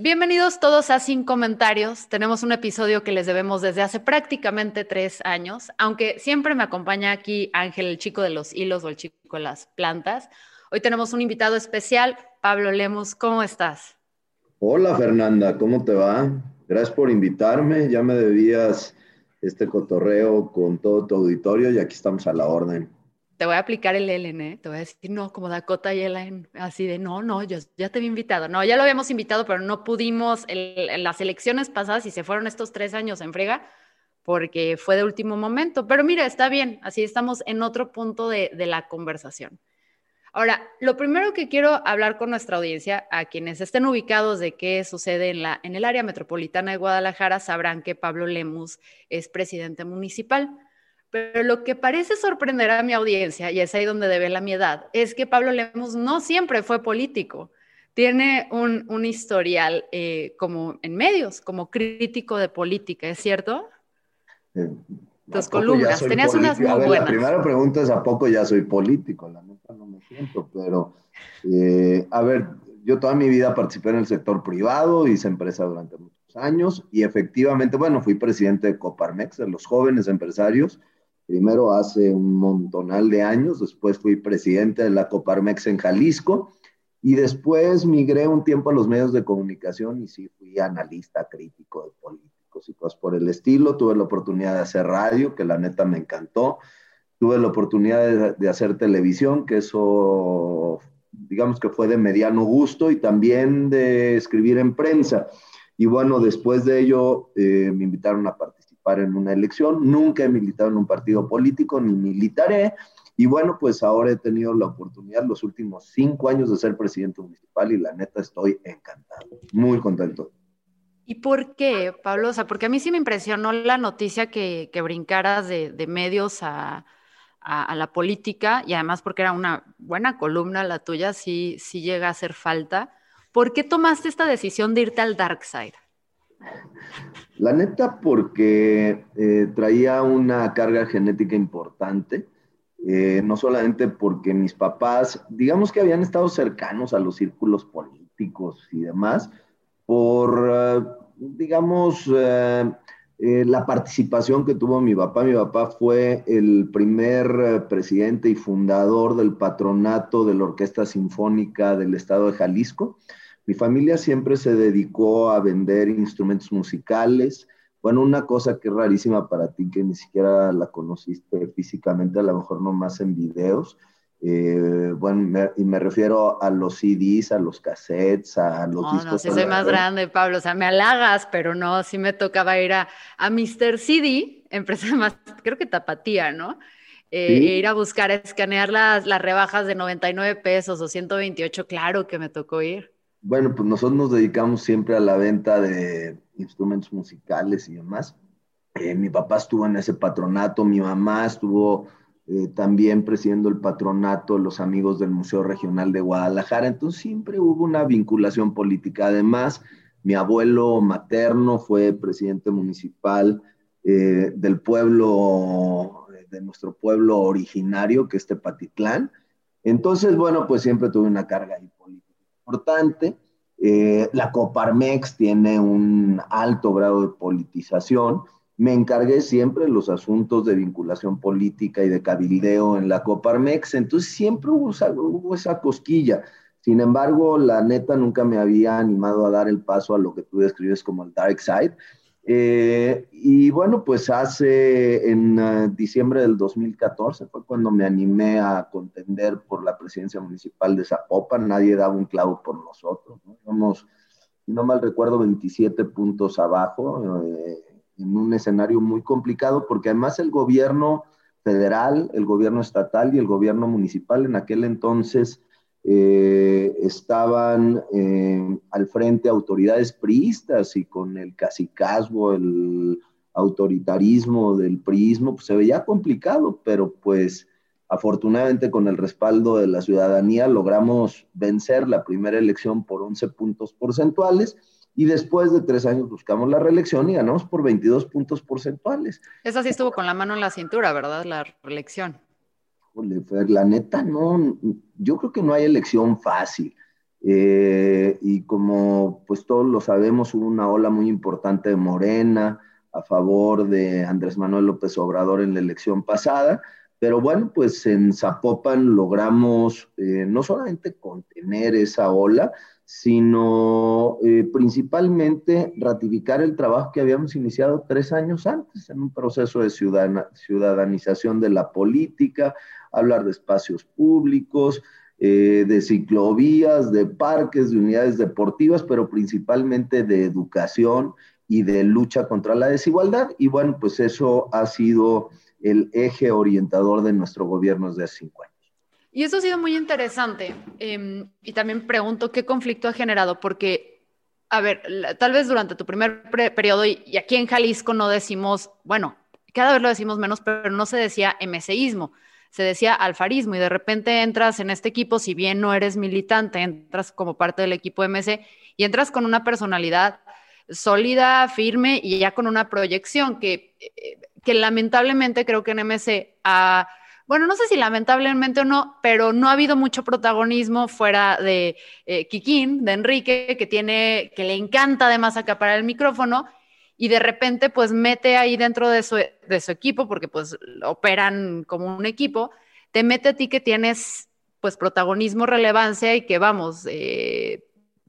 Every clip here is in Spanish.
Bienvenidos todos a Sin Comentarios. Tenemos un episodio que les debemos desde hace prácticamente tres años, aunque siempre me acompaña aquí Ángel, el chico de los hilos o el chico de las plantas. Hoy tenemos un invitado especial, Pablo Lemus. ¿Cómo estás? Hola Fernanda, ¿cómo te va? Gracias por invitarme. Ya me debías este cotorreo con todo tu auditorio y aquí estamos a la orden te voy a aplicar el Ellen, ¿eh? Te voy a decir, no, como Dakota y Ellen, así de, no, no, yo ya te había invitado. No, ya lo habíamos invitado, pero no pudimos en las elecciones pasadas y se fueron estos tres años en frega porque fue de último momento. Pero mira, está bien, así estamos en otro punto de, de la conversación. Ahora, lo primero que quiero hablar con nuestra audiencia, a quienes estén ubicados de qué sucede en, la, en el área metropolitana de Guadalajara, sabrán que Pablo Lemus es presidente municipal. Pero lo que parece sorprender a mi audiencia, y es ahí donde debe la mi edad, es que Pablo Lemos no siempre fue político. Tiene un, historial eh, como en medios, como crítico de política, ¿es cierto? Eh, Tus columnas, tenías unas muy buenas. La primera pregunta es, ¿a poco ya soy político? La neta no me siento, pero, eh, a ver, yo toda mi vida participé en el sector privado, hice empresa durante muchos años y efectivamente, bueno, fui presidente de Coparmex, de los jóvenes empresarios, primero hace un montonal de años, después fui presidente de la Coparmex en Jalisco y después migré un tiempo a los medios de comunicación y sí fui analista crítico de políticos y cosas por el estilo. Tuve la oportunidad de hacer radio, que la neta me encantó. Tuve la oportunidad de, hacer televisión, que eso digamos que fue de mediano gusto y también de escribir en prensa. Y bueno, después de ello eh, me invitaron a participar en una elección. Nunca he militado en un partido político, ni militaré. Y bueno, pues ahora he tenido la oportunidad los últimos cinco años de ser presidente municipal y la neta estoy encantado, muy contento. ¿Y por qué, Pablo? O sea, porque a mí sí me impresionó la noticia que, que brincaras de, de medios a, a, a, la política y además porque era una buena columna la tuya, sí, sí llega a hacer falta. ¿Por qué tomaste esta decisión de irte al dark side? La neta, porque eh, traía una carga genética importante, eh, no solamente porque mis papás, digamos que habían estado cercanos a los círculos políticos y demás, por, uh, digamos, eh, la participación que tuvo mi papá. Mi papá fue el primer presidente y fundador del patronato de la Orquesta Sinfónica del Estado de Jalisco. Mi familia siempre se dedicó a vender instrumentos musicales. Bueno, una cosa que es rarísima para ti, que ni siquiera la conociste físicamente, a lo mejor no más en videos. Eh, bueno, y me refiero a los CDs, a los cassettes, a los no, discos. No, si soy más grande, Pablo, o sea, me halagas, pero no, sí me tocaba ir a, a Mr. CD, empresa más, creo que Tapatía, ¿no? Eh, ¿Sí? Ir a buscar, a escanear las, las rebajas de 99 pesos o 128, claro que me tocó ir. Bueno, pues nosotros nos dedicamos siempre a la venta de instrumentos musicales y demás. Eh, mi papá estuvo en ese patronato, mi mamá estuvo eh, también presidiendo el patronato los amigos del Museo Regional de Guadalajara, entonces siempre hubo una vinculación política. Además, mi abuelo materno fue presidente municipal eh, del pueblo, de nuestro pueblo originario, que es Tepatitlán. Entonces, bueno, pues siempre tuve una carga ahí importante. Eh, la Coparmex tiene un alto grado de politización. Me encargué siempre de los asuntos de vinculación política y de cabildeo en la Coparmex, entonces siempre hubo hubo esa cosquilla. Sin embargo, la neta nunca me había animado a dar el paso a lo que tú describes como el dark side. Eh, y bueno, pues hace en uh, diciembre del 2014 fue cuando me animé a contender por la presidencia municipal de Zapopan. Nadie daba un clavo por nosotros. ¿no? Somos, si no mal recuerdo, 27 puntos abajo, eh, en un escenario muy complicado, porque además el gobierno federal, el gobierno estatal y el gobierno municipal en aquel entonces eh, estaban eh, al frente autoridades priistas y con el cacicazgo, el autoritarismo del priismo, pues se veía complicado, pero pues afortunadamente con el respaldo de la ciudadanía logramos vencer la primera elección por 11 puntos porcentuales y después de tres años buscamos la reelección y ganamos por 22 puntos porcentuales. Esa sí estuvo con la mano en la cintura, ¿verdad? La reelección la neta, no, yo creo que no hay elección fácil. Eh, y como pues todos lo sabemos, hubo una ola muy importante de Morena a favor de Andrés Manuel López Obrador en la elección pasada, pero bueno, pues en Zapopan logramos eh, no solamente contener esa ola, sino eh, principalmente ratificar el trabajo que habíamos iniciado tres años antes en un proceso de ciudadanización de la política, hablar de espacios públicos, eh, de ciclovías, de parques, de unidades deportivas, pero principalmente de educación y de lucha contra la desigualdad. Y bueno, pues eso ha sido el eje orientador de nuestro gobierno desde hace cinco años. Y eso ha sido muy interesante. Em, y también pregunto qué conflicto ha generado, porque, a ver, tal vez durante tu primer periodo, y, aquí en Jalisco no decimos, bueno, cada vez lo decimos menos, pero no se decía MCismo, se decía alfarismo, y de repente entras en este equipo, si bien no eres militante, entras como parte del equipo MC y entras con una personalidad sólida, firme y ya con una proyección que, eh, que lamentablemente creo que en MC ha bueno, no sé si lamentablemente o no, pero no ha habido mucho protagonismo fuera de eh, Kikín, de Enrique, que tiene, que le encanta además acaparar el micrófono y de repente pues mete ahí dentro de su, de su equipo, porque pues operan como un equipo, te mete a ti que tienes pues protagonismo, relevancia y que vamos, eh,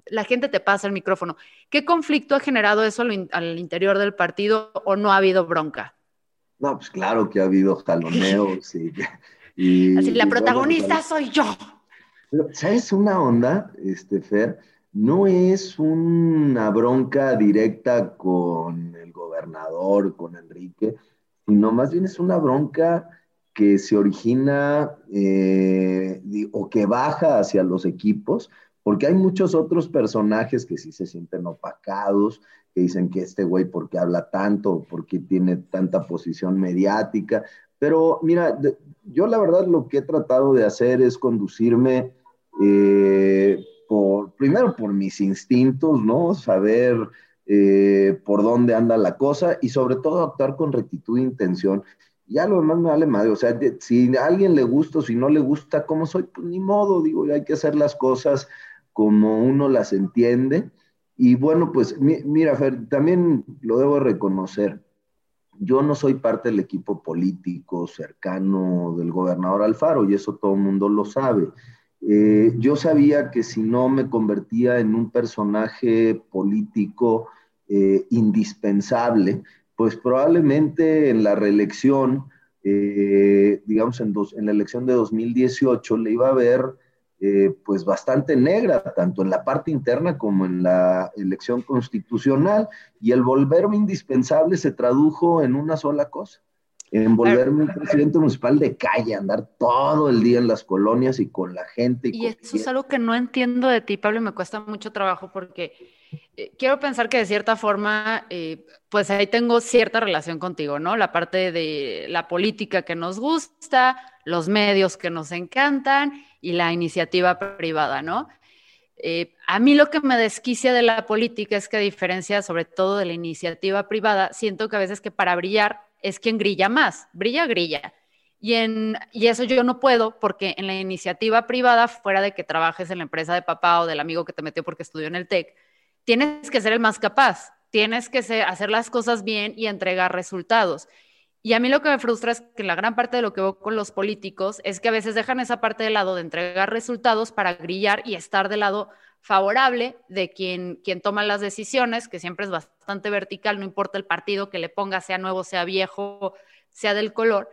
la gente te pasa el micrófono. ¿Qué conflicto ha generado eso al interior del partido o no ha habido bronca? No, pues claro que ha habido jaloneos y, Así, la protagonista soy yo. ¿sabes una onda, este, Fer? No es una bronca directa con el gobernador, con Enrique, sino más bien es una bronca que se origina eh, o que baja hacia los equipos, porque hay muchos otros personajes que sí se sienten opacados, que dicen que este güey, ¿por qué habla tanto? ¿Por qué tiene tanta posición mediática? Pero mira, yo la verdad lo que he tratado de hacer es conducirme eh, por, primero por mis instintos, ¿no? Saber eh, por dónde anda la cosa y sobre todo actuar con rectitud e intención. Ya lo demás me vale madre, o sea, si a alguien le gusta o si no le gusta como soy, pues ni modo, digo, hay que hacer las cosas como uno las entiende y bueno, pues mira, Fer, también lo debo reconocer. Yo no soy parte del equipo político cercano del gobernador Alfaro y eso todo el mundo lo sabe. Eh, yo sabía que si no me convertía en un personaje político eh, indispensable, pues probablemente en la reelección, eh, digamos en, en la elección de 2018, le iba a ver eh, pues bastante negra, tanto en la parte interna como en la elección constitucional, y el volverme indispensable se tradujo en una sola cosa, en volverme un presidente municipal de calle, andar todo el día en las colonias y con la gente. Y, eso es algo que no entiendo de ti, Pablo, y me cuesta mucho trabajo porque eh, quiero pensar que de cierta forma, eh, pues ahí tengo cierta relación contigo, ¿no? La parte de la política que nos gusta, los medios que nos encantan y la iniciativa privada, ¿no? Eh, a mí lo que me desquicia de la política es que a diferencia sobre todo de la iniciativa privada, siento que a veces que para brillar es quien grilla más, brilla, grilla. Y, en, y eso yo no puedo porque en la iniciativa privada, fuera de que trabajes en la empresa de papá o del amigo que te metió porque estudió en el TEC, tienes que ser el más capaz, tienes que hacer las cosas bien y entregar resultados. Y a mí lo que me frustra es que la gran parte de lo que veo con los políticos es que a veces dejan esa parte de lado de entregar resultados para grillar y estar de lado favorable de quien, quien toma las decisiones, que siempre es bastante vertical, no importa el partido que le ponga, sea nuevo, sea viejo, sea del color.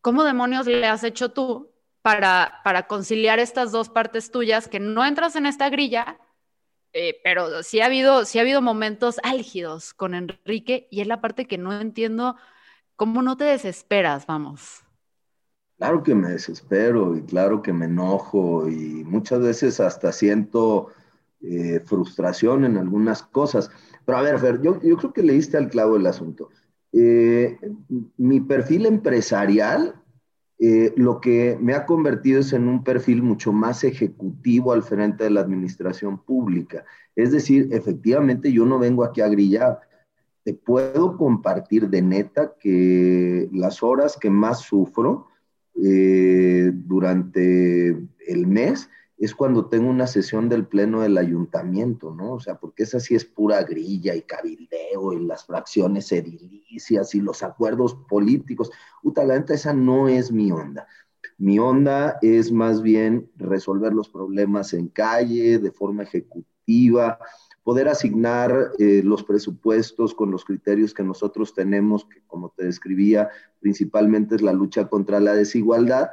¿Cómo demonios le has hecho tú para, para conciliar estas dos partes tuyas que no entras en esta grilla, eh, pero sí ha, habido, sí ha habido momentos álgidos con Enrique y es la parte que no entiendo, ¿cómo no te desesperas, vamos? Claro que me desespero y claro que me enojo y muchas veces hasta siento eh, frustración en algunas cosas. Pero a ver, Fer, yo, creo que leíste al clavo el asunto. Eh, mi perfil empresarial, eh, lo que me ha convertido es en un perfil mucho más ejecutivo al frente de la administración pública. Es decir, efectivamente yo no vengo aquí a grillar. Te puedo compartir de neta que las horas que más sufro durante el mes es cuando tengo una sesión del pleno del ayuntamiento, ¿no? O sea, porque esa sí es pura grilla y cabildeo y las fracciones edilicias y los acuerdos políticos. Uta, la esa no es mi onda. Mi onda es más bien resolver los problemas en calle, de forma ejecutiva, poder asignar eh, los presupuestos con los criterios que nosotros tenemos, que como te describía, principalmente es la lucha contra la desigualdad,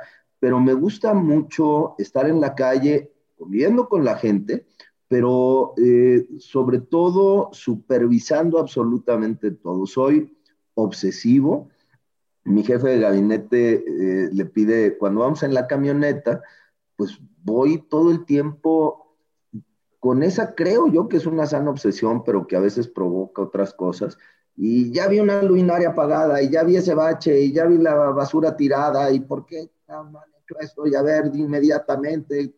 pero me gusta mucho estar en la calle conviviendo con la gente, pero eh, sobre todo supervisando absolutamente todo. Soy obsesivo. Mi jefe de gabinete eh, le pide, cuando vamos en la camioneta, pues voy todo el tiempo con esa, creo yo que es una sana obsesión, pero que a veces provoca otras cosas. Y ya vi una luminaria apagada, y ya vi ese bache, y ya vi la basura tirada, y por qué no han hecho esto, y a ver, inmediatamente,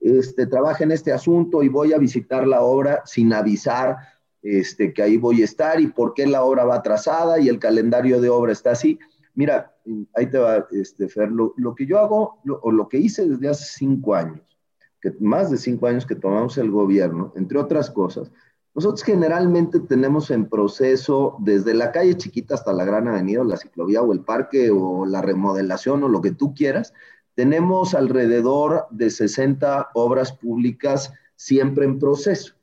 este, trabaja en este asunto y voy a visitar la obra sin avisar este, que ahí voy a estar y por qué la obra va atrasada y el calendario de obra está así. Mira, ahí te va, este, Fer, lo, que yo hago, o lo que hice desde hace cinco años, que más de cinco años que tomamos el gobierno, entre otras cosas, nosotros generalmente tenemos en proceso desde la calle chiquita hasta la gran avenida, la ciclovía o el parque o la remodelación o lo que tú quieras. Tenemos alrededor de 60 obras públicas siempre en proceso.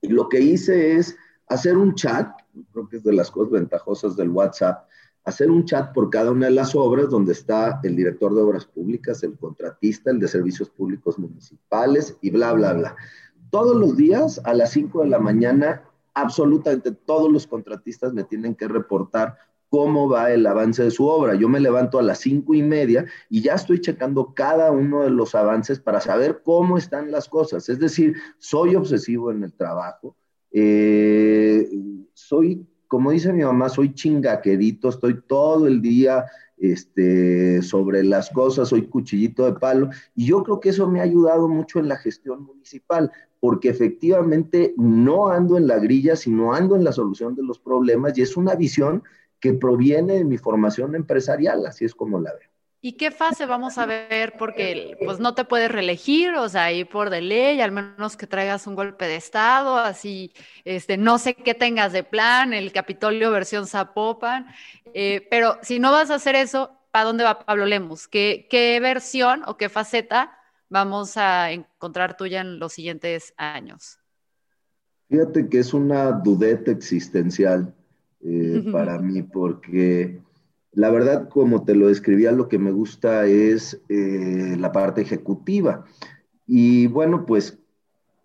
Y lo que hice es hacer un chat, creo que es de las cosas ventajosas del WhatsApp, hacer un chat por cada una de las obras donde está el director de obras públicas, el contratista, el de servicios públicos municipales y bla, bla, bla todos los días a las 5 de la mañana, absolutamente todos los contratistas me tienen que reportar cómo va el avance de su obra. Yo me levanto a las cinco y media y ya estoy checando cada uno de los avances para saber cómo están las cosas. Es decir, soy obsesivo en el trabajo. Eh, soy, como dice mi mamá, soy chingaquerito, estoy todo el día este, sobre las cosas, soy cuchillito de palo. Y yo creo que eso me ha ayudado mucho en la gestión municipal porque efectivamente no ando en la grilla, sino ando en la solución de los problemas y es una visión que proviene de mi formación empresarial, así es como la veo. ¿Y qué fase vamos a ver? Porque pues no te puedes reelegir, o sea, ahí por de ley, al menos que traigas un golpe de Estado, así, este, no sé qué tengas de plan, el Capitolio versión Zapopan, eh, pero si no vas a hacer eso, ¿para dónde va Pablo Lemus? ¿Qué, ¿Qué versión o qué faceta vamos a encontrar tuya en los siguientes años? Fíjate que es una dudeta existencial eh, para mí, porque la verdad, como te lo describía, lo que me gusta es eh, la parte ejecutiva. Y bueno, pues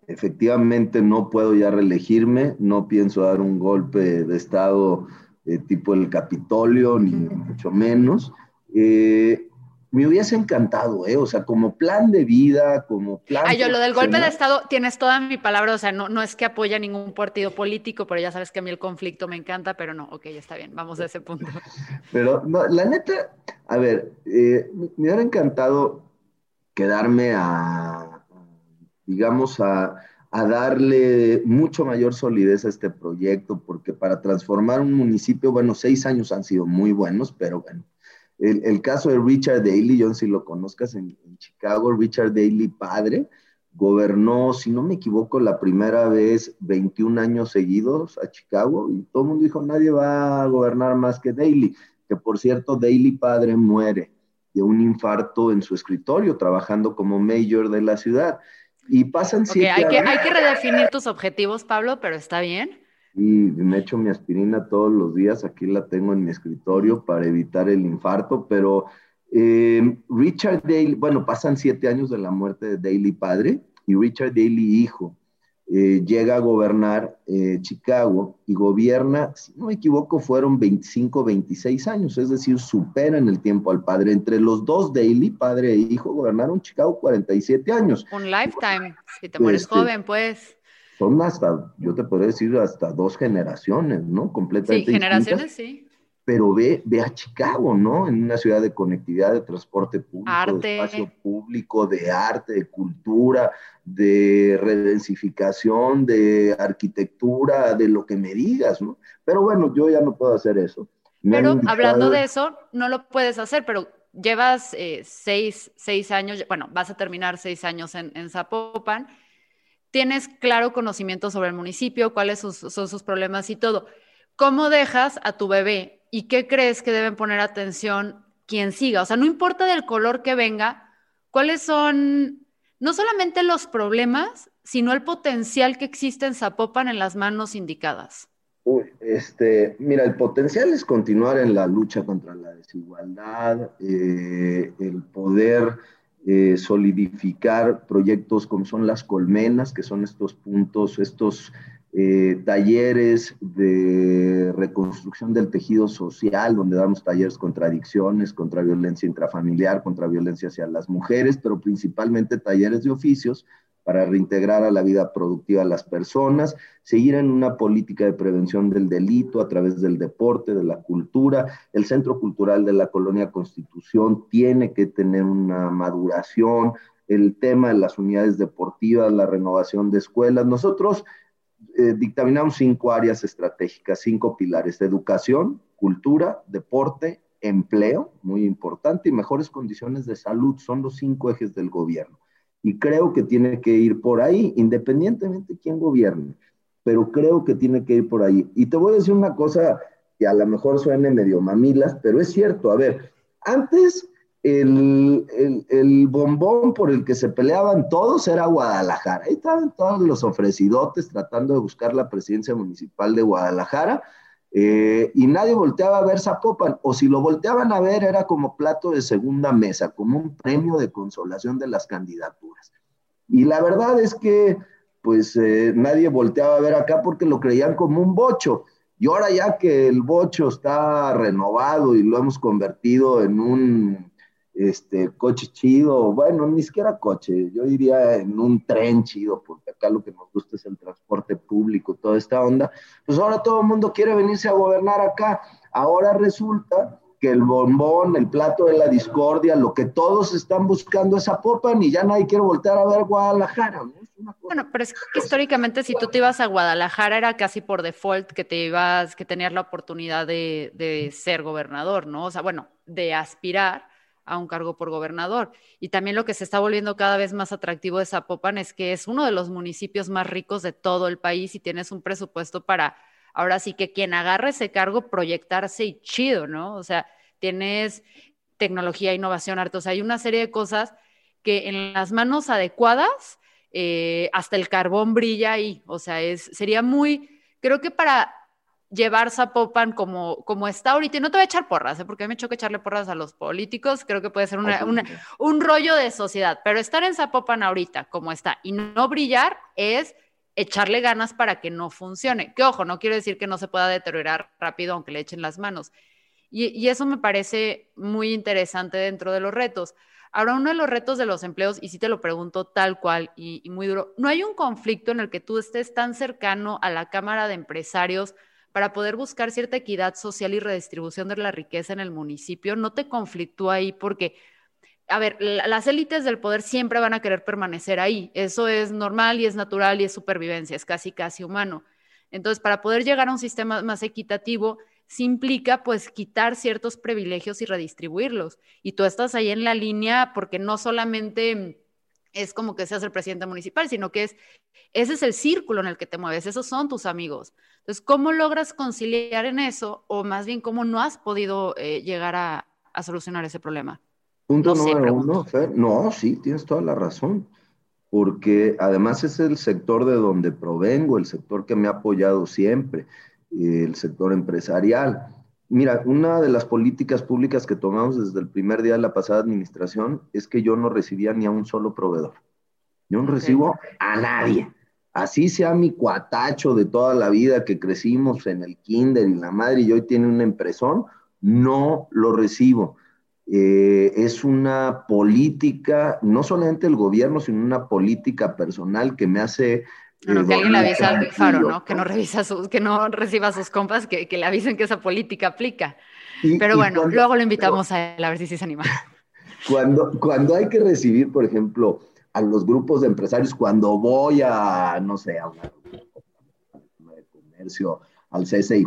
efectivamente no puedo ya reelegirme, no pienso dar un golpe de Estado eh, tipo el Capitolio, ni mucho menos. Eh, me hubiese encantado, ¿eh? O sea, como plan de vida, como plan... Ay, yo lo del golpe de Estado, tienes toda mi palabra, o sea, no, no es que apoya ningún partido político, pero ya sabes que a mí el conflicto me encanta, pero no, ok, está bien, vamos a ese punto. Pero, no, la neta, a ver, eh, me hubiera encantado quedarme a, digamos, a, a darle mucho mayor solidez a este proyecto, porque para transformar un municipio, bueno, seis años han sido muy buenos, pero bueno, el, caso de Richard Daley, yo si lo conozcas en, Chicago, Richard Daley padre, gobernó, si no me equivoco, la primera vez 21 años seguidos a Chicago y todo el mundo dijo, nadie va a gobernar más que Daley, que por cierto, Daley padre muere de un infarto en su escritorio trabajando como mayor de la ciudad. Y pasan siete hay que, hay que redefinir tus objetivos, Pablo, pero está bien. Y me echo mi aspirina todos los días, aquí la tengo en mi escritorio para evitar el infarto, pero eh, Richard Daly, bueno, pasan siete años de la muerte de Daly padre y Richard Daly hijo. Eh, llega a gobernar eh, Chicago y gobierna, si no me equivoco, fueron 25, 26 años, es decir, supera en el tiempo al padre. Entre los dos Daly, padre e hijo, gobernaron Chicago 47 años. Un lifetime, si te mueres este, joven, pues. Son hasta, yo te podría decir, hasta dos generaciones, ¿no? Completamente. Sí, generaciones, sí pero ve, ve a Chicago, ¿no? En una ciudad de conectividad, de transporte público, de espacio público, de arte, de cultura, de redensificación, de arquitectura, de lo que me digas, ¿no? Pero bueno, yo ya no puedo hacer eso. pero hablando de eso, no lo puedes hacer, pero llevas eh, seis, seis, años, bueno, vas a terminar seis años en, en Zapopan, tienes claro conocimiento sobre el municipio, cuáles son sus problemas y todo. ¿Cómo dejas a tu bebé ¿Y qué crees que deben poner atención quien siga? O sea, no importa del color que venga, ¿cuáles son no solamente los problemas, sino el potencial que existe en Zapopan en las manos indicadas? Uy, este, mira, el potencial es continuar en la lucha contra la desigualdad, eh, el poder eh, solidificar proyectos como son las colmenas, que son estos puntos, estos eh, talleres de reconstrucción del tejido social, donde damos talleres contra adicciones, contra violencia intrafamiliar, contra violencia hacia las mujeres, pero principalmente talleres de oficios para reintegrar a la vida productiva a las personas, seguir en una política de prevención del delito a través del deporte, de la cultura. El Centro Cultural de la Colonia Constitución tiene que tener una maduración, el tema de las unidades deportivas, la renovación de escuelas. Nosotros eh, dictaminamos cinco áreas estratégicas, cinco pilares, educación, cultura, deporte, empleo, muy importante, y mejores condiciones de salud, son los cinco ejes del gobierno. Y creo que tiene que ir por ahí, independientemente de quién gobierne, pero creo que tiene que ir por ahí. Y te voy a decir una cosa que a lo mejor suene medio mamilas, pero es cierto, a ver, antes el, el, bombón por el que se peleaban todos era Guadalajara. Ahí estaban todos los ofrecidotes tratando de buscar la presidencia municipal de Guadalajara eh, y nadie volteaba a ver Zapopan, o si lo volteaban a ver era como plato de segunda mesa, como un premio de consolación de las candidaturas. Y la verdad es que pues eh, nadie volteaba a ver acá porque lo creían como un bocho. Y ahora ya que el bocho está renovado y lo hemos convertido en un este, coche chido, bueno, ni siquiera coche, yo diría en un tren chido, porque acá lo que nos gusta es el transporte público, toda esta onda, pues ahora todo el mundo quiere venirse a gobernar acá. Ahora resulta que el bombón, el plato de la discordia, lo que todos están buscando es a Popan y ya nadie quiere voltear a ver Guadalajara. Bueno, pero es que históricamente si tú te ibas a Guadalajara era casi por default que te ibas, que tenías la oportunidad de, de ser gobernador, ¿no? O sea, bueno, de aspirar a un cargo por gobernador. Y también lo que se está volviendo cada vez más atractivo de Zapopan es que es uno de los municipios más ricos de todo el país y tienes un presupuesto para, ahora sí que quien agarre ese cargo, proyectarse y chido, ¿no? O sea, tienes tecnología, innovación, arte, o sea, hay una serie de cosas que en las manos adecuadas, eh, hasta el carbón brilla ahí, o sea, es, sería muy, creo que para llevar Zapopan como, como está ahorita. Y no te voy a echar porras, ¿eh? porque a mí me choca echarle porras a los políticos. Creo que puede ser un rollo de sociedad. Pero estar en Zapopan ahorita como está y no brillar es echarle ganas para que no funcione. Que ojo, no quiero decir que no se pueda deteriorar rápido aunque le echen las manos. Y, eso me parece muy interesante dentro de los retos. Ahora, uno de los retos de los empleos, y si te lo pregunto tal cual y, y muy duro, ¿no hay un conflicto en el que tú estés tan cercano a la Cámara de Empresarios? Para poder buscar cierta equidad social y redistribución de la riqueza en el municipio, no te conflictúa ahí porque, a ver, las élites del poder siempre van a querer permanecer ahí. Eso es normal y es natural y es supervivencia, es casi, casi humano. Entonces, para poder llegar a un sistema más equitativo, se implica pues quitar ciertos privilegios y redistribuirlos. Y tú estás ahí en la línea porque no solamente es como que seas el presidente municipal, sino que es, ese es el círculo en el que te mueves, esos son tus amigos. Entonces, ¿cómo logras conciliar en eso? O más bien, ¿cómo no has podido eh, llegar a, solucionar ese problema? Punto número uno, Fer. No, sí, tienes toda la razón. porque además es el sector de donde provengo, el sector que me ha apoyado siempre, el sector empresarial. Mira, una de las políticas públicas que tomamos desde el primer día de la pasada administración es que yo no recibía ni a un solo proveedor. Yo no recibo a nadie. Así sea mi cuatacho de toda la vida que crecimos en el kinder y la madre y hoy tiene una empresón, no lo recibo. Eh, es una política, no solamente el gobierno, sino una política personal que me hace... No, que alguien le avisa al faro, ¿no? Que no, revisa sus, que no reciba sus compas, que, que le avisen que esa política aplica. pero bueno, luego lo invitamos a él a ver si se anima. Cuando, cuando hay que recibir, por ejemplo, a los grupos de empresarios, cuando voy a, no sé, a una de comercio, al CCIJ,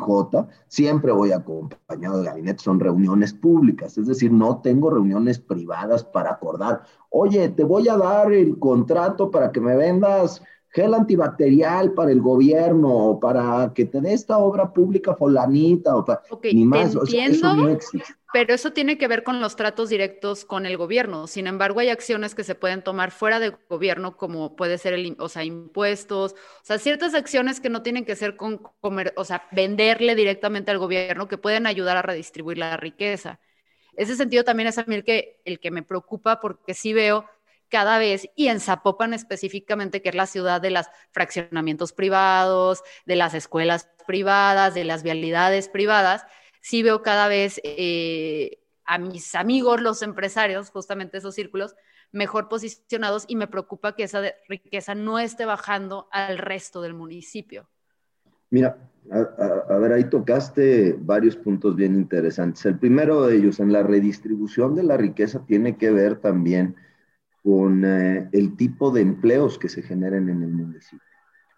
siempre voy acompañado de gabinete, son reuniones públicas, es decir, no tengo reuniones privadas para acordar, oye, te voy a dar el contrato para que me vendas gel antibacterial para el gobierno o para que te dé esta obra pública folanita o para, ni más, eso no existe. Pero eso tiene que ver con los tratos directos con el gobierno. Sin embargo, hay acciones que se pueden tomar fuera del gobierno, como puede ser el, o sea, impuestos, o sea, ciertas acciones que no tienen que ser con comer, o sea, venderle directamente al gobierno, que pueden ayudar a redistribuir la riqueza. Ese sentido también es a mí el que, el que me preocupa porque sí veo cada vez, y en Zapopan específicamente, que es la ciudad de los fraccionamientos privados, de las escuelas privadas, de las vialidades privadas, sí veo cada vez eh, a mis amigos, los empresarios, justamente esos círculos, mejor posicionados y me preocupa que esa riqueza no esté bajando al resto del municipio. Mira, a, ver, ahí tocaste varios puntos bien interesantes. El primero de ellos, en la redistribución de la riqueza, tiene que ver también con eh, el tipo de empleos que se generen en el municipio.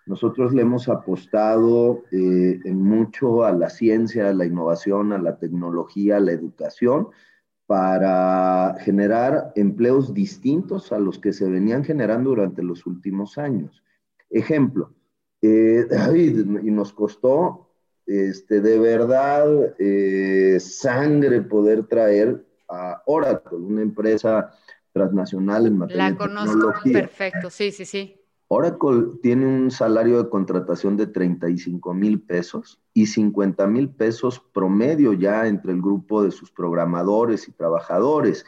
Nosotros le hemos apostado eh, mucho a la ciencia, a la innovación, a la tecnología, a la educación, para generar empleos distintos a los que se venían generando durante los últimos años. Ejemplo, eh, y nos costó este, de verdad eh, sangre poder traer a Oracle, una empresa transnacional en materia La conozco, perfecto, sí, sí, sí. Oracle tiene un salario de contratación de 35 mil pesos y 50 mil pesos promedio ya entre el grupo de sus programadores y trabajadores.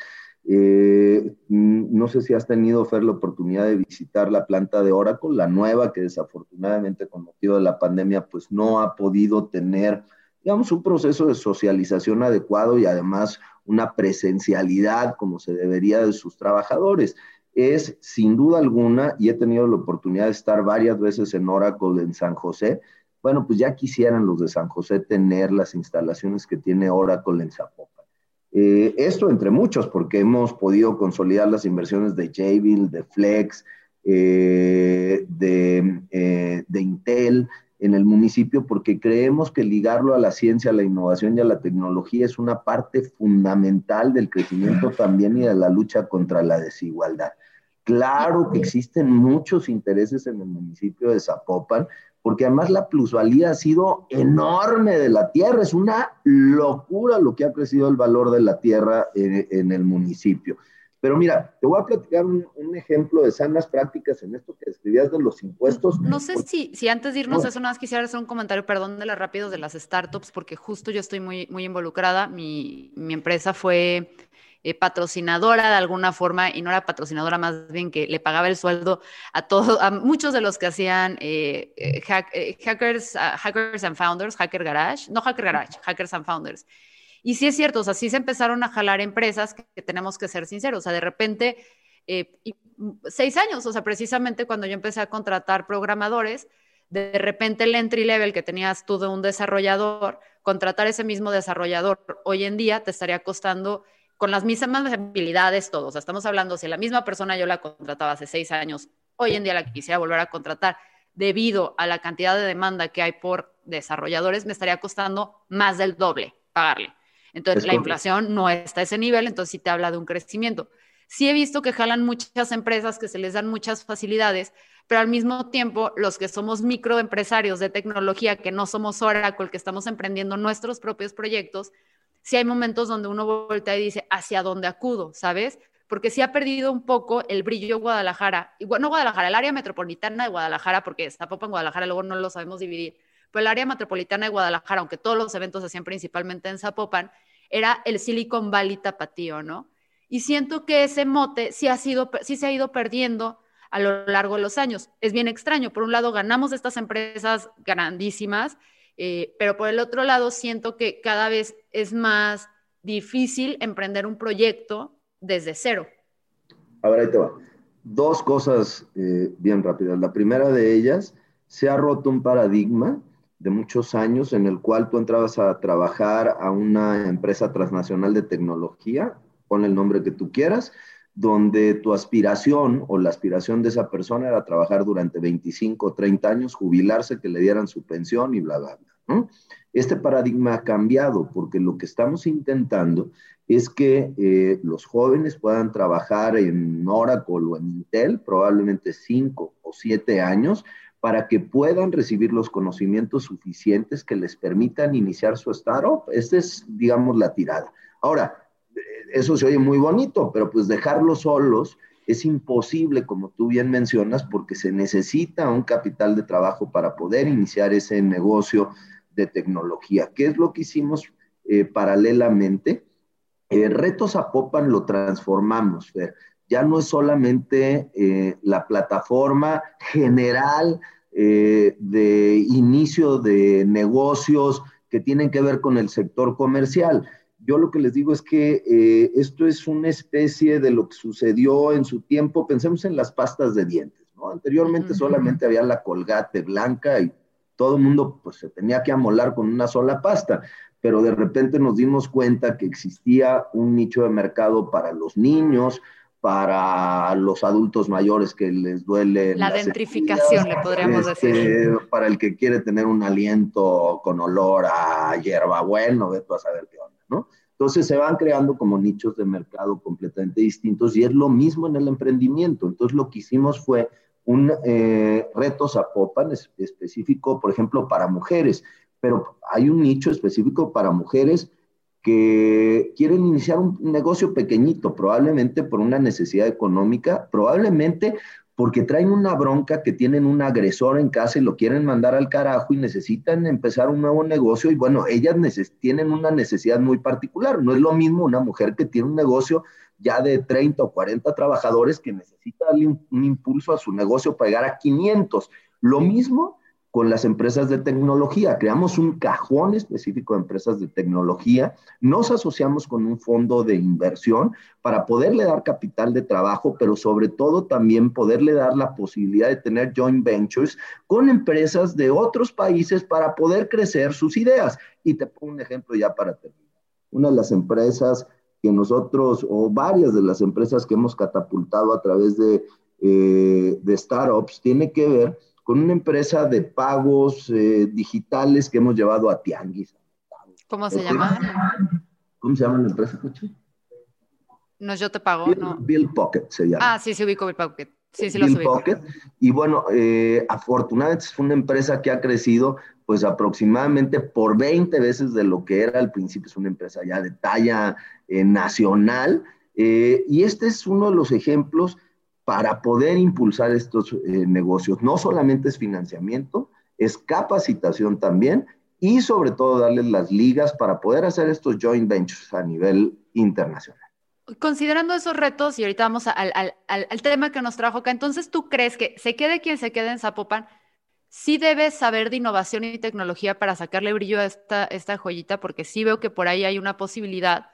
Eh, no sé si has tenido, Fer, la oportunidad de visitar la planta de Oracle, la nueva, que desafortunadamente con motivo de la pandemia, pues no ha podido tener, digamos, un proceso de socialización adecuado y además una presencialidad como se debería de sus trabajadores es sin duda alguna, y he tenido la oportunidad de estar varias veces en Oracle en San José, bueno, pues ya quisieran los de San José tener las instalaciones que tiene Oracle en Zapopan. Eh, esto entre muchos, porque hemos podido consolidar las inversiones de Jabil, de Flex, eh, de, eh, de Intel en el municipio, porque creemos que ligarlo a la ciencia, a la innovación y a la tecnología es una parte fundamental del crecimiento también y de la lucha contra la desigualdad. Claro que existen muchos intereses en el municipio de Zapopan, porque además la plusvalía ha sido enorme de la tierra. Es una locura lo que ha crecido el valor de la tierra en, el municipio. Pero mira, te voy a platicar un, ejemplo de sanas prácticas en esto que escribías de los impuestos. No sé si, si antes de irnos a eso, nada más quisiera hacer un comentario, perdón, de las rápidos de las startups, porque justo yo estoy muy, muy involucrada. Mi, mi empresa fue eh, patrocinadora de alguna forma, y no era patrocinadora más bien que le pagaba el sueldo a todos, a muchos de los que hacían eh, eh, hackers, ah, hackers and founders, Hacker Garage, no Hacker Garage, Hackers and Founders. Y sí es cierto, o sea, sí se empezaron a jalar empresas que, tenemos que ser sinceros, o sea, de repente, mm, seis años, o sea, precisamente cuando yo empecé a contratar programadores, de repente el entry level que tenías tú de un desarrollador, contratar ese mismo desarrollador hoy en día te estaría costando con las mismas habilidades todos. estamos hablando, si la misma persona yo la contrataba hace seis años, hoy en día la quisiera volver a contratar debido a la cantidad de demanda que hay por desarrolladores, me estaría costando más del doble pagarle. Entonces, la inflación no está a ese nivel, entonces sí te habla de un crecimiento. Sí he visto que jalan muchas empresas que se les dan muchas facilidades, pero al mismo tiempo los que somos microempresarios de tecnología, que no somos Oracle, que estamos emprendiendo nuestros propios proyectos, si hay momentos donde uno voltea y dice, ¿hacia dónde acudo? ¿Sabes? porque sí ha perdido un poco el brillo Guadalajara, igual no Guadalajara, el área metropolitana de Guadalajara, porque Zapopan, Guadalajara, luego no lo sabemos dividir, pero el área metropolitana de Guadalajara, aunque todos los eventos se hacían principalmente en Zapopan, era el Silicon Valley tapatío, ¿no? Y siento que ese mote sí, ha sido, sí se ha ido perdiendo a lo largo de los años. Es bien extraño. Por un lado, ganamos estas empresas grandísimas, eh, pero por el otro lado, siento que cada vez es más difícil emprender un proyecto desde cero. Ahora ahí te va. Dos cosas eh, bien rápidas. La primera de ellas, se ha roto un paradigma de muchos años en el cual tú entrabas a trabajar a una empresa transnacional de tecnología, pon el nombre que tú quieras, donde tu aspiración o la aspiración de esa persona era trabajar durante 25 o 30 años, jubilarse, que le dieran su pensión y bla, bla, bla. Este paradigma ha cambiado porque lo que estamos intentando es que eh, los jóvenes puedan trabajar en Oracle o en Intel, probablemente 5 o 7 años, para que puedan recibir los conocimientos suficientes que les permitan iniciar su startup. Esta es, digamos, la tirada. Ahora, eso se oye muy bonito, pero pues dejarlos solos es imposible, como tú bien mencionas, porque se necesita un capital de trabajo para poder iniciar ese negocio de tecnología. ¿Qué es lo que hicimos eh, paralelamente? Eh, Retos Popan lo transformamos, Ya no es solamente eh, la plataforma general eh, de inicio de negocios que tienen que ver con el sector comercial. Yo lo que les digo es que eh, esto es una especie de lo que sucedió en su tiempo. Pensemos en las pastas de dientes, ¿no? Anteriormente solamente había la colgate blanca y todo el mundo pues, se tenía que amolar con una sola pasta, pero de repente nos dimos cuenta que existía un nicho de mercado para los niños, para los adultos mayores que les duele. La dentrificación, le podríamos este, decir. Para el que quiere tener un aliento con olor a hierbabueno, ve a saber qué onda, ¿no? Entonces se van creando como nichos de mercado completamente distintos y es lo mismo en el emprendimiento. Entonces lo que hicimos fue un eh, reto Zapopan específico, por ejemplo, para mujeres, pero hay un nicho específico para mujeres que quieren iniciar un negocio pequeñito, probablemente por una necesidad económica, probablemente porque traen una bronca que tienen un agresor en casa y lo quieren mandar al carajo y necesitan empezar un nuevo negocio y bueno, ellas tienen una necesidad muy particular. No es lo mismo una mujer que tiene un negocio ya de 30 o 40 trabajadores que necesita darle un impulso a su negocio para llegar a 500. Lo mismo con las empresas de tecnología. Creamos un cajón específico de empresas de tecnología, nos asociamos con un fondo de inversión para poderle dar capital de trabajo, pero sobre todo también poderle dar la posibilidad de tener joint ventures con empresas de otros países para poder crecer sus ideas. Y te pongo un ejemplo ya para terminar. Una de las empresas que nosotros, o varias de las empresas que hemos catapultado a través de, eh, de startups, tiene que ver con una empresa de pagos eh, digitales que hemos llevado a Tianguis. ¿Cómo se llama? ¿Cómo se llama la empresa, Coche? No, yo te pago, Bill, no. Bill Pocket se llama. Ah, sí, sí ubico Bill Pocket. Sí, sí, lo Bill Pocket. Y bueno, eh, afortunadamente es una empresa que ha crecido pues aproximadamente por 20 veces de lo que era al principio. Es una empresa ya de talla eh, nacional. y este es uno de los ejemplos para poder impulsar estos eh, negocios. No solamente es financiamiento, es capacitación también y sobre todo darles las ligas para poder hacer estos joint ventures a nivel internacional. Considerando esos retos, y ahorita vamos al, al, tema que nos trajo acá, entonces tú crees que se quede quien se quede en Zapopan, sí debes saber de innovación y tecnología para sacarle brillo a esta, esta joyita, porque sí veo que por ahí hay una posibilidad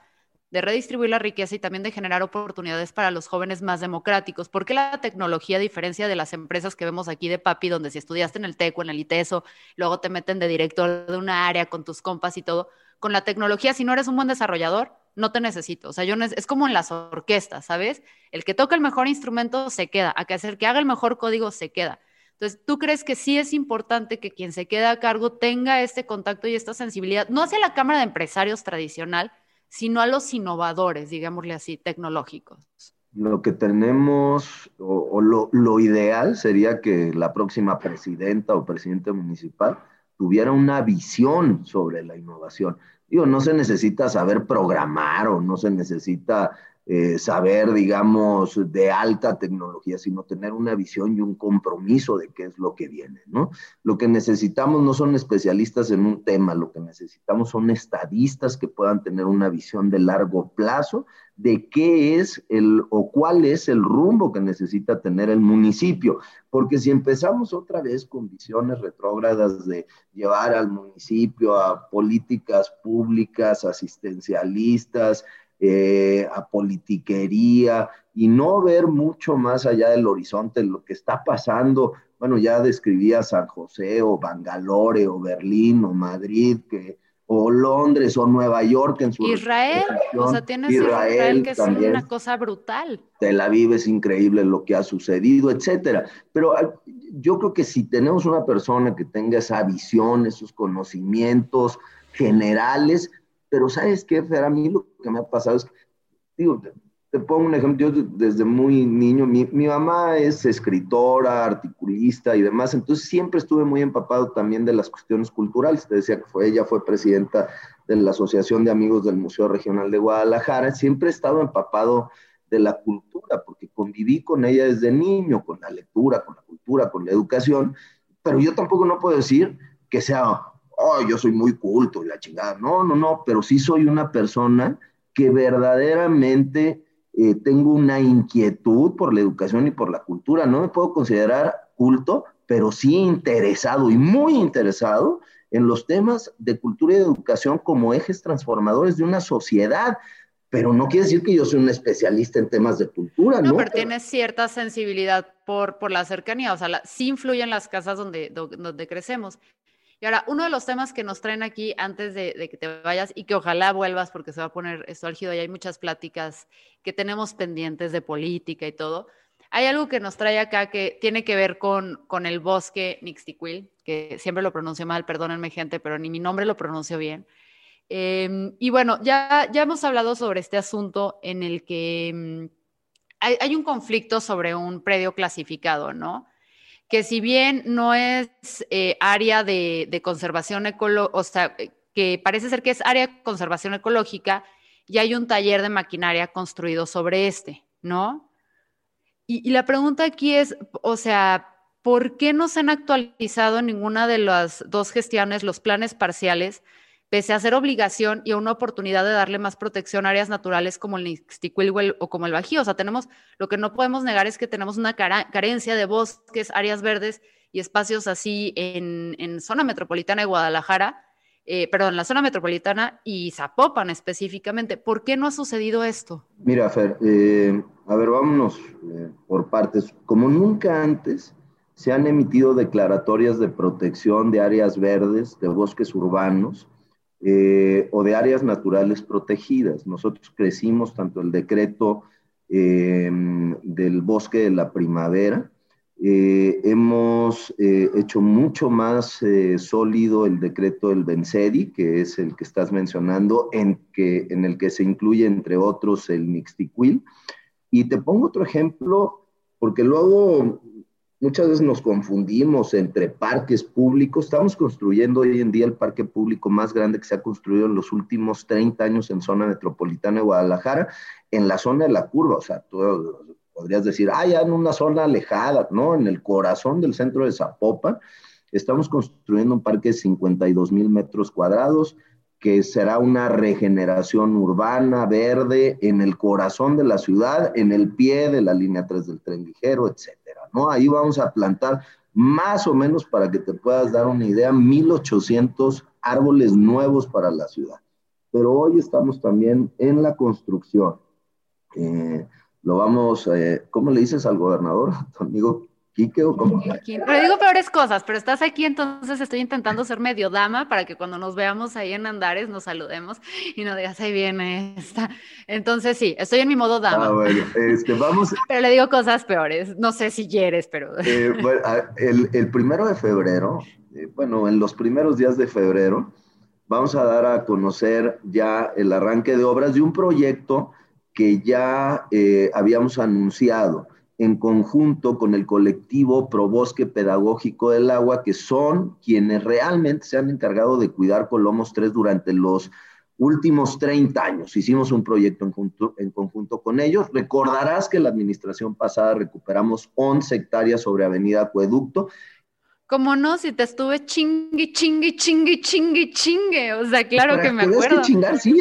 de redistribuir la riqueza y también de generar oportunidades para los jóvenes más democráticos. ¿Por qué la tecnología, a diferencia de las empresas que vemos aquí de Papi, donde si estudiaste en el TEC o en el ITESO, luego te meten de director de una área con tus compas y todo? Con la tecnología, si no eres un buen desarrollador, no te necesito. O sea, yo es como en las orquestas, ¿sabes? El que toca el mejor instrumento se queda, a que el que haga el mejor código se queda. Entonces, ¿tú crees que sí es importante que quien se queda a cargo tenga este contacto y esta sensibilidad, no hacia la Cámara de Empresarios tradicional, sino a los innovadores, digámosle así, tecnológicos. Lo que tenemos, o, lo, ideal sería que la próxima presidenta o presidente municipal tuviera una visión sobre la innovación. Digo, no se necesita saber programar o no se necesita eh, saber, digamos, de alta tecnología, sino tener una visión y un compromiso de qué es lo que viene, ¿no? Lo que necesitamos no son especialistas en un tema, lo que necesitamos son estadistas que puedan tener una visión de largo plazo de qué es el o cuál es el rumbo que necesita tener el municipio, porque si empezamos otra vez con visiones retrógradas de llevar al municipio a políticas públicas asistencialistas, eh, a politiquería y no ver mucho más allá del horizonte lo que está pasando. Bueno, ya describía San José o Bangalore o Berlín o Madrid, que, o Londres o Nueva York en su Israel, o sea, tienes Israel, que es una cosa brutal. Tel Aviv es increíble lo que ha sucedido, etcétera. Pero ah, yo creo que si tenemos una persona que tenga esa visión, esos conocimientos generales, pero ¿sabes qué, Fer? A mí lo que me ha pasado es digo, te, pongo un ejemplo, yo desde muy niño, mi, mi, mamá es escritora, articulista y demás, entonces siempre estuve muy empapado también de las cuestiones culturales. Te decía que fue, ella fue presidenta de la Asociación de Amigos del Museo Regional de Guadalajara, siempre he estado empapado de la cultura, porque conviví con ella desde niño, con la lectura, con la cultura, con la educación, pero yo tampoco no puedo decir que sea oh, yo soy muy culto y la chingada. No, no, no, pero sí soy una persona que verdaderamente eh, tengo una inquietud por la educación y por la cultura. No me puedo considerar culto, pero sí interesado y muy interesado en los temas de cultura y educación como ejes transformadores de una sociedad. Pero no quiere decir que yo soy un especialista en temas de cultura, ¿no? No, pero tienes cierta sensibilidad por, por la cercanía, o sea, sí influye en las casas donde, donde crecemos. Y ahora, uno de los temas que nos traen aquí antes de, que te vayas y que ojalá vuelvas porque se va a poner esto álgido y hay muchas pláticas que tenemos pendientes de política y todo. Hay algo que nos trae acá que tiene que ver con, con el bosque Nixtiquil, que siempre lo pronuncio mal, perdónenme gente, pero ni mi nombre lo pronuncio bien. Em, y bueno, ya, ya hemos hablado sobre este asunto en el que mm, hay, hay, un conflicto sobre un predio clasificado, ¿no? Que si bien no es eh, área de, conservación ecológica, o sea, eh, que parece ser que es área de conservación ecológica, y hay un taller de maquinaria construido sobre este, ¿no? Y, y, la pregunta aquí es, o sea, ¿por qué no se han actualizado en ninguna de las dos gestiones los planes parciales pese a ser obligación y una oportunidad de darle más protección a áreas naturales como el Ixtiquilhuel o como el Bajío. O sea, tenemos, lo que no podemos negar es que tenemos una carencia de bosques, áreas verdes y espacios así en, zona metropolitana de Guadalajara, eh, perdón, la zona metropolitana y Zapopan específicamente. ¿Por qué no ha sucedido esto? Mira, Fer, eh, a ver, vámonos eh, por partes. Como nunca antes, se han emitido declaratorias de protección de áreas verdes, de bosques urbanos, eh, o de áreas naturales protegidas. Nosotros crecimos tanto el decreto em, del bosque de la primavera, eh, hemos eh, hecho mucho más sólido el decreto del Bensedi, que es el que estás mencionando, en, que, en el que se incluye, entre otros, el Mixtiquil. Y te pongo otro ejemplo, porque luego Muchas veces nos confundimos entre parques públicos. Estamos construyendo hoy en día el parque público más grande que se ha construido en los últimos 30 años en zona metropolitana de Guadalajara, en la zona de la curva. O sea, tú podrías decir, ah, ya en una zona alejada, ¿no? En el corazón del centro de Zapopan. Estamos construyendo un parque de 52 mil metros cuadrados que será una regeneración urbana, verde, en el corazón de la ciudad, en el pie de la línea 3 del tren ligero, etc. ¿no? Ahí vamos a plantar más o menos para que te puedas dar una idea, 1800 árboles nuevos para la ciudad. Pero hoy estamos también en la construcción. Eh, lo vamos, eh, ¿cómo le dices al gobernador, tu amigo Quique o cómo? Pero digo peores cosas, pero estás aquí, entonces estoy intentando ser medio dama para que cuando nos veamos ahí en Andares nos saludemos y no digas, ahí viene esta. Entonces sí, estoy en mi modo dama. Ah, bueno, este, vamos. pero le digo cosas peores, no sé si quieres, pero. Eh, bueno, el, el, primero de febrero, eh, bueno, en los primeros días de febrero, vamos a dar a conocer ya el arranque de obras de un proyecto que ya eh, habíamos anunciado en conjunto con el colectivo Probosque Pedagógico del Agua, que son quienes realmente se han encargado de cuidar Colomos 3 durante los últimos 30 años. Hicimos un proyecto en conjunto, con ellos. Recordarás que la administración pasada recuperamos 11 hectáreas sobre Avenida Acueducto. ¿Cómo no? Si te estuve chingue, chingue, chingue, chingue, chingue. O sea, claro que me acuerdo.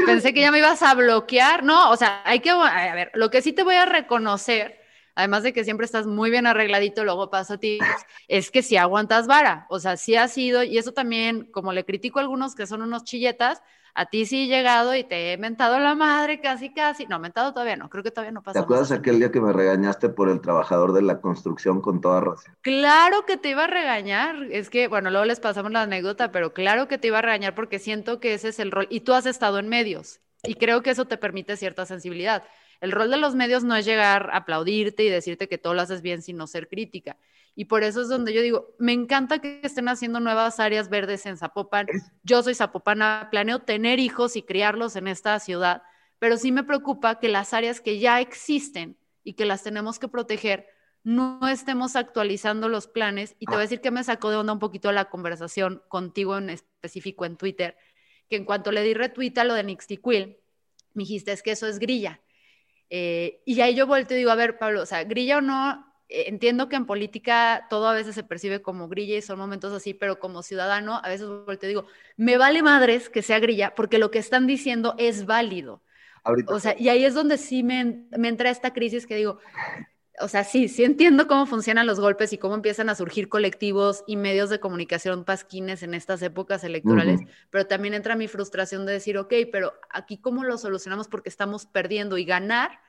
Pensé que ya me ibas a bloquear. No, o sea, hay que, a ver, lo que sí te voy a reconocer, además de que siempre estás muy bien arregladito, luego paso a ti, es que si aguantas vara. O sea, sí ha sido, y eso también, como le critico a algunos que son unos chilletas, a ti sí he llegado y te he mentado la madre casi, casi. No, mentado todavía no, creo que todavía no pasa. ¿Te acuerdas aquel día que me regañaste por el trabajador de la construcción con toda razón? Claro que te iba a regañar. Es que, bueno, luego les pasamos la anécdota, pero claro que te iba a regañar porque siento que ese es el rol. Y tú has estado en medios y creo que eso te permite cierta sensibilidad. El rol de los medios no es llegar a aplaudirte y decirte que todo lo haces bien, sino ser crítica. Y por eso es donde yo digo, me encanta que estén haciendo nuevas áreas verdes en Zapopan. Yo soy zapopana, planeo tener hijos y criarlos en esta ciudad, pero sí me preocupa que las áreas que ya existen y que las tenemos que proteger, no estemos actualizando los planes. Y te voy a decir que me sacó de onda un poquito la conversación contigo en específico en Twitter, que en cuanto le di retweet a lo de Nixtiquil, me dijiste, es que eso es grilla. Eh, y ahí yo vuelto y digo, a ver, Pablo, o sea, grilla o no, eh, entiendo que en política todo a veces se percibe como grilla y son momentos así, pero como ciudadano a veces te digo, me vale madres que sea grilla porque lo que están diciendo es válido. O sea, y ahí es donde sí me, me entra esta crisis que digo, o sea, sí, sí entiendo cómo funcionan los golpes y cómo empiezan a surgir colectivos y medios de comunicación pasquines en estas épocas electorales, pero también entra mi frustración de decir, ok, pero aquí cómo lo solucionamos porque estamos perdiendo y ganar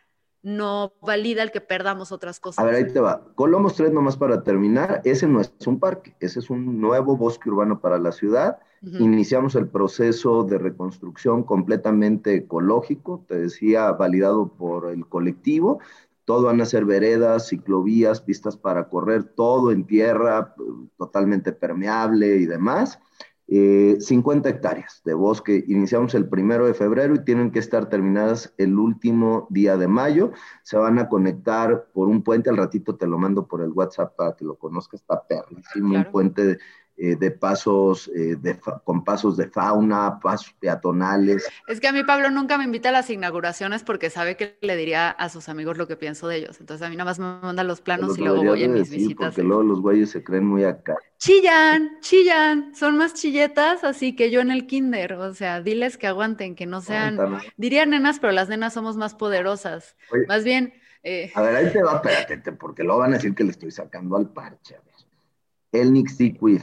no valida el que perdamos otras cosas. A ver, ahí te va. Colomos 3, nomás para terminar, ese no es un parque, ese es un nuevo bosque urbano para la ciudad. Iniciamos el proceso de reconstrucción completamente ecológico, te decía, validado por el colectivo. Todo van a ser veredas, ciclovías, pistas para correr, todo en tierra, totalmente permeable y demás. 50 eh, hectáreas de bosque. Iniciamos el primero de febrero y tienen que estar terminadas el último día de mayo. Se van a conectar por un puente, al ratito te lo mando por el WhatsApp para que lo conozcas, está perrísimo, un puente de, eh, de pasos, eh, de con pasos de fauna, pasos peatonales. Es que a mí Pablo nunca me invita a las inauguraciones porque sabe que le diría a sus amigos lo que pienso de ellos. Entonces a mí nada más me manda los planos y luego voy en mis visitas. Porque luego los güeyes se creen muy acá. Chillan, chillan, son más chilletas, así que yo en el kinder, o sea, diles que aguanten, que no sean, diría nenas, pero las nenas somos más poderosas. más bien... Eh, a ver, ahí te va, espérate, porque luego van a decir que le estoy sacando al parche. A ver. El Nixiquid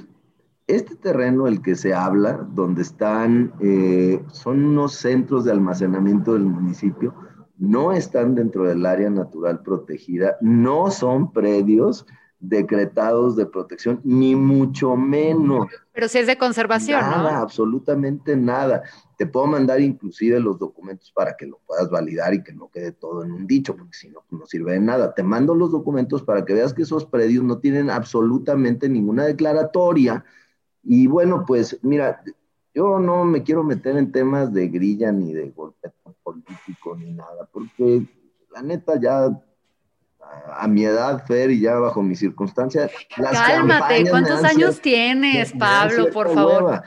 este terreno el que se habla, donde están, eh, son unos centros de almacenamiento del municipio, no están dentro del área natural protegida, no son predios decretados de protección, ni mucho menos. Pero si es de conservación, nada, absolutamente nada. Te puedo mandar inclusive los documentos para que lo puedas validar y que no quede todo en un dicho, porque si no, no sirve de nada. Te mando los documentos para que veas que esos predios no tienen absolutamente ninguna declaratoria y bueno, pues mira, yo no me quiero meter en temas de grilla ni de golpe político ni nada, porque la neta ya a, mi edad, Fer, y ya bajo mis circunstancias. Cálmate, ¿cuántos años tienes, Pablo, por favor?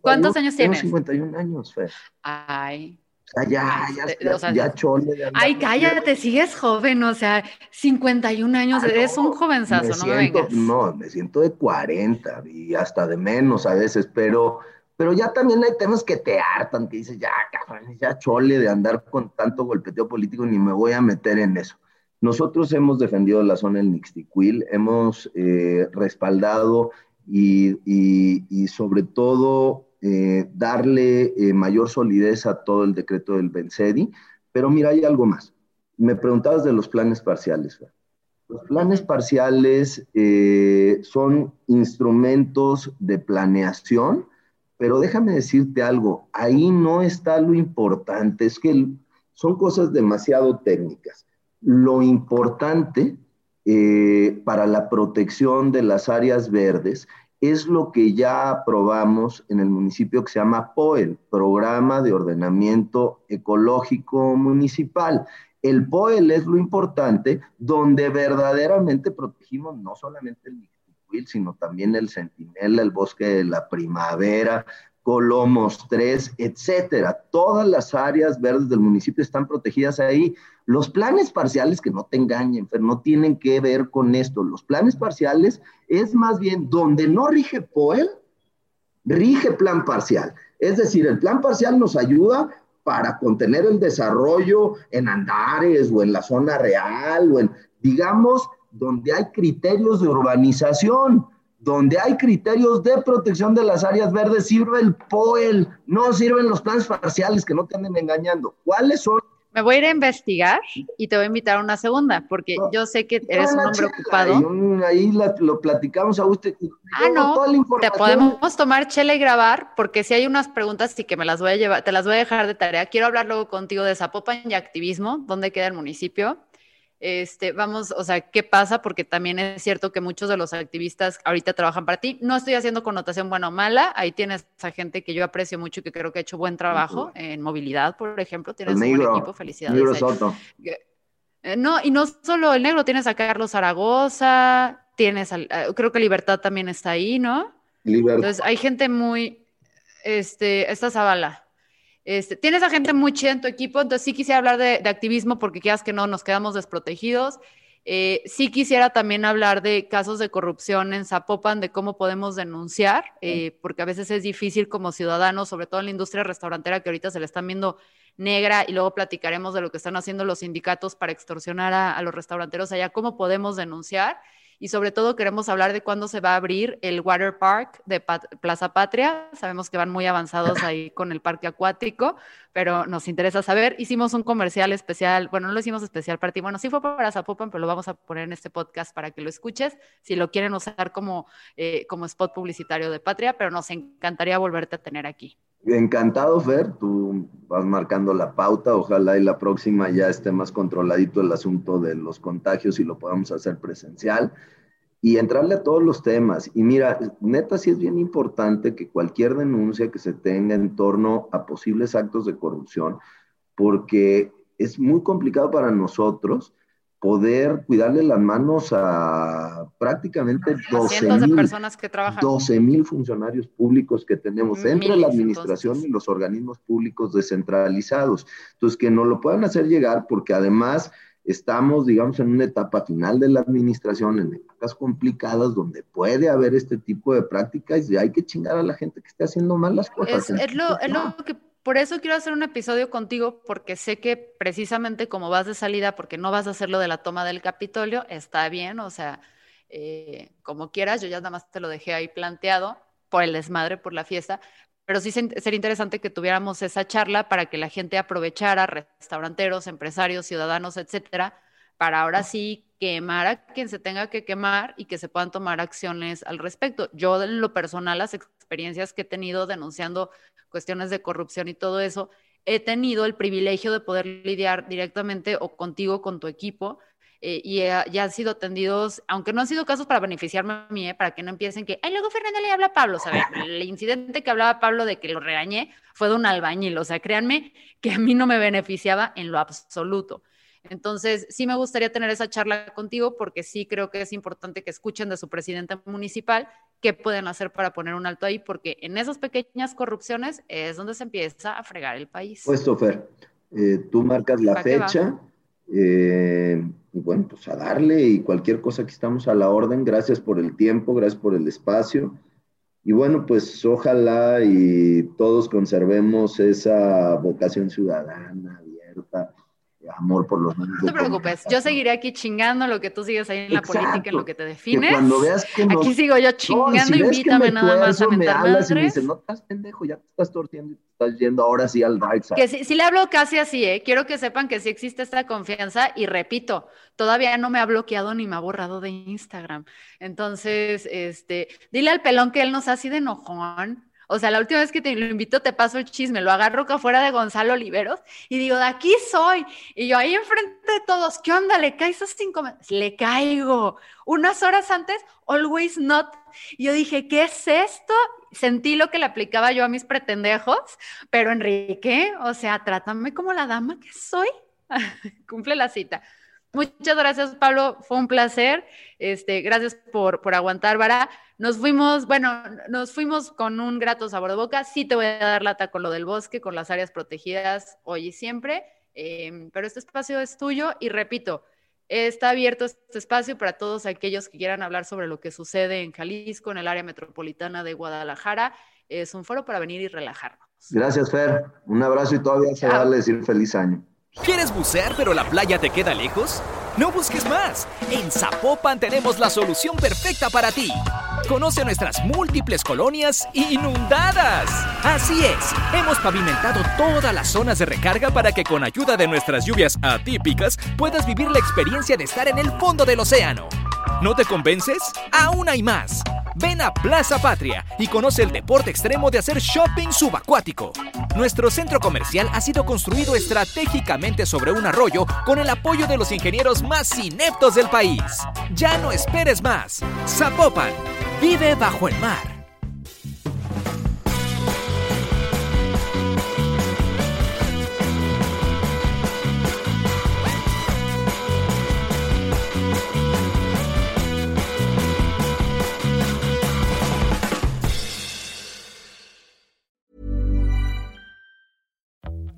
¿Cuántos años tienes? Tengo 51 años, Fer. Ay ya, ya, ya, chole. Ay, cállate, sigues joven, o sea, 51 años, eres un jovenzazo, no me vengas. No, me siento de 40 y hasta de menos a veces, pero, pero ya también hay temas que te hartan, que dices, ya, cabrón, ya chole de andar con tanto golpeteo político, ni me voy a meter en eso. Nosotros hemos defendido la zona del Nixtiquil, hemos eh, respaldado y, y, y sobre todo eh, darle eh, mayor solidez a todo el decreto del Bencedi. Pero mira, hay algo más. Me preguntabas de los planes parciales. Los planes parciales eh, son instrumentos de planeación, pero déjame decirte algo, ahí no está lo importante, es que son cosas demasiado técnicas. Lo importante para la protección de las áreas verdes es lo que ya aprobamos en el municipio que se llama POEL, Programa de Ordenamiento Ecológico Municipal. El POEL es lo importante, donde verdaderamente protegimos no solamente el sino también el Centinela, el Bosque de la Primavera, Colomos 3, etcétera. Todas las áreas verdes del municipio están protegidas ahí. Los planes parciales, que no te engañen, pero no tienen que ver con esto. Los planes parciales es más bien donde no rige POEL, rige plan parcial. Es decir, el plan parcial nos ayuda para contener el desarrollo en Andares o en la zona real o en, digamos, donde hay criterios de urbanización donde hay criterios de protección de las áreas verdes, sirve el POEL, no sirven los planes parciales que no te anden engañando. ¿Cuáles son? Me voy a ir a investigar y te voy a invitar a una segunda, porque yo sé que eres un hombre ocupado. Ahí, lo platicamos a usted. Ah, no, te podemos tomar chela y grabar, porque si hay unas preguntas y que me las voy a llevar, te las voy a dejar de tarea. Quiero hablar luego contigo de Zapopan y activismo, dónde queda el municipio este, vamos, o sea, ¿qué pasa? Porque también es cierto que muchos de los activistas ahorita trabajan para ti. No estoy haciendo connotación buena o mala, ahí tienes a gente que yo aprecio mucho y que creo que ha hecho buen trabajo en movilidad, por ejemplo, tienes un buen equipo, felicidades. Eh, no, y no solo el negro, tienes a Carlos Zaragoza, tienes, al, eh, creo que Libertad también está ahí, ¿no? Libertad. Entonces, hay gente muy, este, esta Zavala. Este, tienes a gente muy chida en tu equipo, entonces sí quisiera hablar de, activismo porque quieras que no, nos quedamos desprotegidos. Eh, sí quisiera también hablar de casos de corrupción en Zapopan, de cómo podemos denunciar, eh, porque a veces es difícil como ciudadanos, sobre todo en la industria restaurantera que ahorita se le están viendo negra y luego platicaremos de lo que están haciendo los sindicatos para extorsionar a, a los restauranteros allá, cómo podemos denunciar y sobre todo queremos hablar de cuándo se va a abrir el Water Park de Plaza Patria. Sabemos que van muy avanzados ahí con el parque acuático, pero nos interesa saber. Hicimos un comercial especial, bueno, no lo hicimos especial para ti, bueno, sí fue para Zapopan, pero lo vamos a poner en este podcast para que lo escuches, si lo quieren usar como, eh, como spot publicitario de Patria, pero nos encantaría volverte a tener aquí. Encantado, Fer, tú vas marcando la pauta, ojalá y la próxima ya esté más controladito el asunto de los contagios y lo podamos hacer presencial y entrarle a todos los temas. Y mira, neta sí es bien importante que cualquier denuncia que se tenga en torno a posibles actos de corrupción, porque es muy complicado para nosotros poder cuidarle las manos a prácticamente 12 mil funcionarios públicos que tenemos entre la administración y los organismos públicos descentralizados. Entonces, que no lo puedan hacer llegar porque además estamos, digamos, en una etapa final de la administración, en épocas complicadas donde puede haber este tipo de prácticas y hay que chingar a la gente que esté haciendo mal las cosas. es lo, es lo que por eso quiero hacer un episodio contigo, porque sé que precisamente como vas de salida, porque no vas a hacer lo de la toma del Capitolio, está bien, o sea, eh, como quieras, yo ya nada más te lo dejé ahí planteado por el desmadre, por la fiesta, pero sí sería interesante que tuviéramos esa charla para que la gente aprovechara, restauranteros, empresarios, ciudadanos, etcétera, para ahora sí quemar a quien se tenga que quemar y que se puedan tomar acciones al respecto. Yo, en lo personal, las experiencias que he tenido denunciando cuestiones de corrupción y todo eso, he tenido el privilegio de poder lidiar directamente o contigo, con tu equipo, eh, y ya han sido atendidos, aunque no han sido casos para beneficiarme a mí, eh, para que no empiecen que, ay, luego Fernanda le habla a Pablo, ¿sabes? El incidente que hablaba Pablo de que lo regañé fue de un albañil, o sea, créanme que a mí no me beneficiaba en lo absoluto. Entonces, sí me gustaría tener esa charla contigo porque sí creo que es importante que escuchen de su presidente municipal qué pueden hacer para poner un alto ahí, porque en esas pequeñas corrupciones es donde se empieza a fregar el país. Pues, Sofer, eh, tú marcas la fecha. Eh, y bueno, pues a darle y cualquier cosa que estamos a la orden. Gracias por el tiempo, gracias por el espacio. Y bueno, pues ojalá y todos conservemos esa vocación ciudadana abierta, amor por los niños. No te preocupes, yo seguiré aquí chingando lo que tú sigues ahí en la política, en lo que te defines. cuando veas que aquí sigo yo chingando, invítame nada más a mentar madres. Y me dices, no estás pendejo, ya te estás torciendo y te estás yendo ahora sí al right Que si, le hablo casi así, ¿eh? quiero que sepan que sí existe esta confianza y repito, todavía no me ha bloqueado ni me ha borrado de Instagram. Entonces, este, dile al pelón que él nos hace de enojón o sea, la última vez que te lo invito te paso el chisme, lo agarro acá afuera de Gonzalo Oliveros y digo, de aquí soy. Y yo ahí enfrente de todos, ¿qué onda? ¿Le caes a cinco Le caigo. Unas horas antes, always not. Y yo dije, ¿qué es esto? Sentí lo que le aplicaba yo a mis pretendejos, pero Enrique, o sea, trátame como la dama que soy. Cumple la cita. Muchas gracias, Pablo. Fue un placer. Este, gracias por, por aguantar, Vara. Nos fuimos, bueno, nos fuimos con un grato sabor de boca. Sí te voy a dar lata con lo del bosque, con las áreas protegidas hoy y siempre, em, pero este espacio es tuyo y repito, está abierto este espacio para todos aquellos que quieran hablar sobre lo que sucede en Jalisco, en el área metropolitana de Guadalajara. Es un foro para venir y relajarnos. Gracias, Fer. Un abrazo y todavía se va a decir feliz año. ¿Quieres bucear pero la playa te queda lejos? No busques más. En Zapopan tenemos la solución perfecta para ti. Conoce nuestras múltiples colonias inundadas. Así es, hemos pavimentado todas las zonas de recarga para que con ayuda de nuestras lluvias atípicas puedas vivir la experiencia de estar en el fondo del océano. ¿No te convences? Aún hay más. Ven a Plaza Patria y conoce el deporte extremo de hacer shopping subacuático. Nuestro centro comercial ha sido construido estratégicamente sobre un arroyo con el apoyo de los ingenieros más ineptos del país. Ya no esperes más. Zapopan, vive bajo el mar.